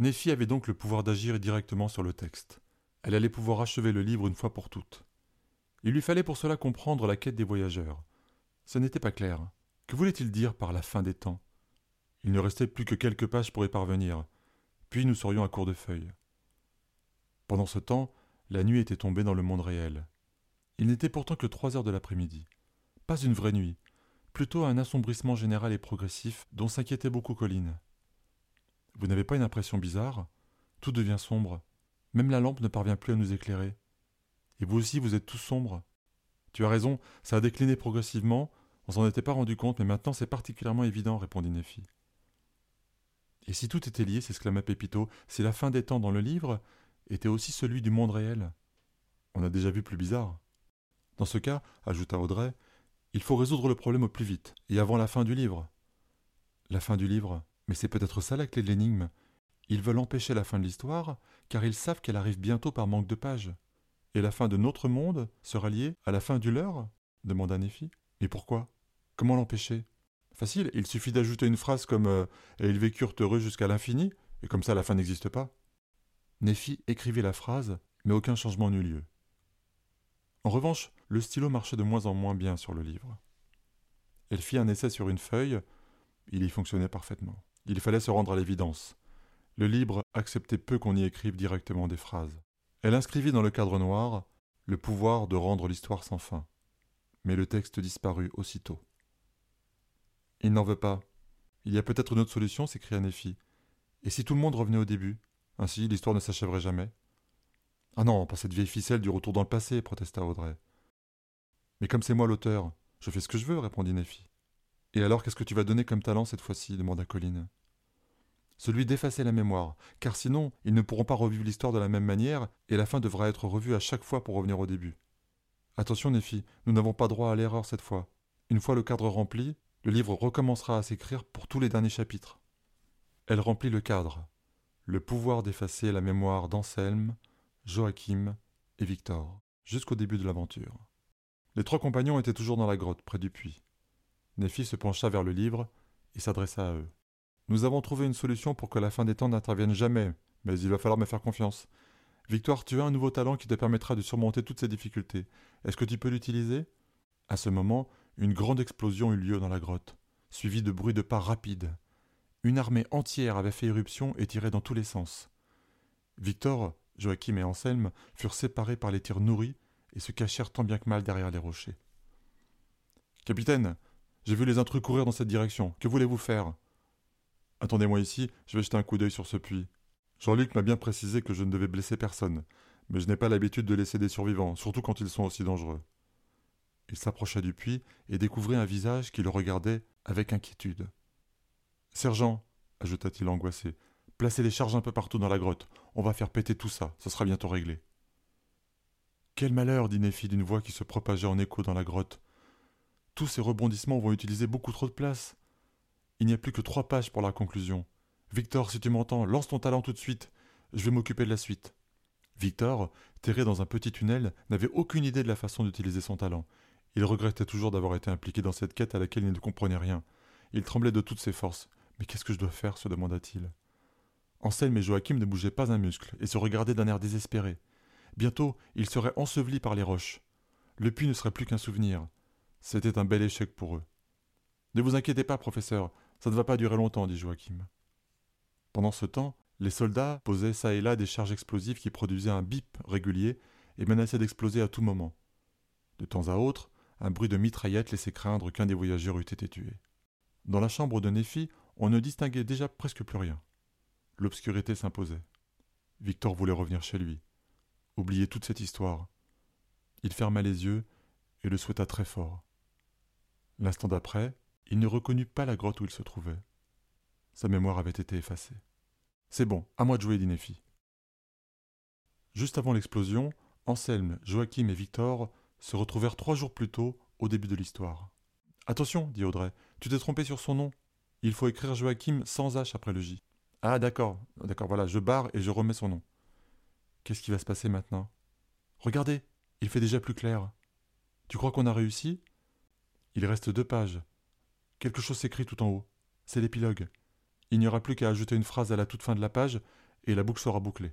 Néphi avait donc le pouvoir d'agir directement sur le texte. Elle allait pouvoir achever le livre une fois pour toutes. Il lui fallait pour cela comprendre la quête des voyageurs. Ce n'était pas clair. Que voulait-il dire par la fin des temps? Il ne restait plus que quelques pages pour y parvenir, puis nous serions à court de feuilles. Pendant ce temps, la nuit était tombée dans le monde réel. Il n'était pourtant que trois heures de l'après-midi. Pas une vraie nuit, plutôt un assombrissement général et progressif dont s'inquiétait beaucoup Colline. Vous n'avez pas une impression bizarre? Tout devient sombre. Même la lampe ne parvient plus à nous éclairer. Et vous aussi, vous êtes tous sombres. Tu as raison, ça a décliné progressivement. On s'en était pas rendu compte, mais maintenant c'est particulièrement évident, répondit Nephi. Et si tout était lié, s'exclama Pépito, si la fin des temps dans le livre était aussi celui du monde réel? On a déjà vu plus bizarre. Dans ce cas, ajouta Audrey, il faut résoudre le problème au plus vite, et avant la fin du livre. La fin du livre? Mais c'est peut-être ça la clé de l'énigme. Ils veulent empêcher la fin de l'histoire, car ils savent qu'elle arrive bientôt par manque de pages. Et la fin de notre monde sera liée à la fin du leur? demanda Nephi. Mais pourquoi? Comment l'empêcher? Facile, il suffit d'ajouter une phrase comme euh, Et ils vécurent heureux jusqu'à l'infini, et comme ça la fin n'existe pas. Nephi écrivit la phrase, mais aucun changement n'eut lieu. En revanche, le stylo marchait de moins en moins bien sur le livre. Elle fit un essai sur une feuille, il y fonctionnait parfaitement. Il fallait se rendre à l'évidence. Le livre acceptait peu qu'on y écrive directement des phrases. Elle inscrivit dans le cadre noir le pouvoir de rendre l'histoire sans fin. Mais le texte disparut aussitôt. Il n'en veut pas. Il y a peut-être une autre solution, s'écria Nephi. Et si tout le monde revenait au début? Ainsi, l'histoire ne s'achèverait jamais. Ah non, pas cette vieille ficelle du retour dans le passé, protesta Audrey. Mais comme c'est moi l'auteur, je fais ce que je veux, répondit Nephi. Et alors, qu'est-ce que tu vas donner comme talent cette fois-ci? demanda Colline celui d'effacer la mémoire, car sinon ils ne pourront pas revivre l'histoire de la même manière, et la fin devra être revue à chaque fois pour revenir au début. Attention, Nephi, nous n'avons pas droit à l'erreur cette fois. Une fois le cadre rempli, le livre recommencera à s'écrire pour tous les derniers chapitres. Elle remplit le cadre. Le pouvoir d'effacer la mémoire d'Anselme, Joachim et Victor, jusqu'au début de l'aventure. Les trois compagnons étaient toujours dans la grotte, près du puits. Nephi se pencha vers le livre et s'adressa à eux. Nous avons trouvé une solution pour que la fin des temps n'intervienne jamais, mais il va falloir me faire confiance. Victoire, tu as un nouveau talent qui te permettra de surmonter toutes ces difficultés. Est-ce que tu peux l'utiliser? À ce moment, une grande explosion eut lieu dans la grotte, suivie de bruits de pas rapides. Une armée entière avait fait éruption et tirait dans tous les sens. Victor, Joachim et Anselme furent séparés par les tirs nourris et se cachèrent tant bien que mal derrière les rochers. Capitaine, j'ai vu les intrus courir dans cette direction. Que voulez-vous faire? Attendez-moi ici, je vais jeter un coup d'œil sur ce puits. Jean-Luc m'a bien précisé que je ne devais blesser personne, mais je n'ai pas l'habitude de laisser des survivants, surtout quand ils sont aussi dangereux. Il s'approcha du puits et découvrit un visage qui le regardait avec inquiétude. Sergent, ajouta-t-il angoissé, placez les charges un peu partout dans la grotte. On va faire péter tout ça, ce sera bientôt réglé. Quel malheur, dit Nephi d'une voix qui se propageait en écho dans la grotte. Tous ces rebondissements vont utiliser beaucoup trop de place. Il n'y a plus que trois pages pour la conclusion. Victor, si tu m'entends, lance ton talent tout de suite. Je vais m'occuper de la suite. Victor, terré dans un petit tunnel, n'avait aucune idée de la façon d'utiliser son talent. Il regrettait toujours d'avoir été impliqué dans cette quête à laquelle il ne comprenait rien. Il tremblait de toutes ses forces. Mais qu'est-ce que je dois faire se demanda-t-il. Anselme et Joachim ne bougeaient pas un muscle et se regardaient d'un air désespéré. Bientôt, ils seraient ensevelis par les roches. Le puits ne serait plus qu'un souvenir. C'était un bel échec pour eux. Ne vous inquiétez pas, professeur, ça ne va pas durer longtemps, dit Joachim. Pendant ce temps, les soldats posaient çà et là des charges explosives qui produisaient un bip régulier et menaçaient d'exploser à tout moment. De temps à autre, un bruit de mitraillette laissait craindre qu'un des voyageurs eût été tué. Dans la chambre de Néphi, on ne distinguait déjà presque plus rien. L'obscurité s'imposait. Victor voulait revenir chez lui, oublier toute cette histoire. Il ferma les yeux et le souhaita très fort. L'instant d'après, il ne reconnut pas la grotte où il se trouvait. Sa mémoire avait été effacée. C'est bon, à moi de jouer, dit Néphi. Juste avant l'explosion, Anselme, Joachim et Victor se retrouvèrent trois jours plus tôt au début de l'histoire. Attention, dit Audrey, tu t'es trompé sur son nom. Il faut écrire Joachim sans H après le J. Ah d'accord, d'accord, voilà, je barre et je remets son nom. Qu'est-ce qui va se passer maintenant? Regardez, il fait déjà plus clair. Tu crois qu'on a réussi? Il reste deux pages. Quelque chose s'écrit tout en haut. C'est l'épilogue. Il n'y aura plus qu'à ajouter une phrase à la toute fin de la page, et la boucle sera bouclée.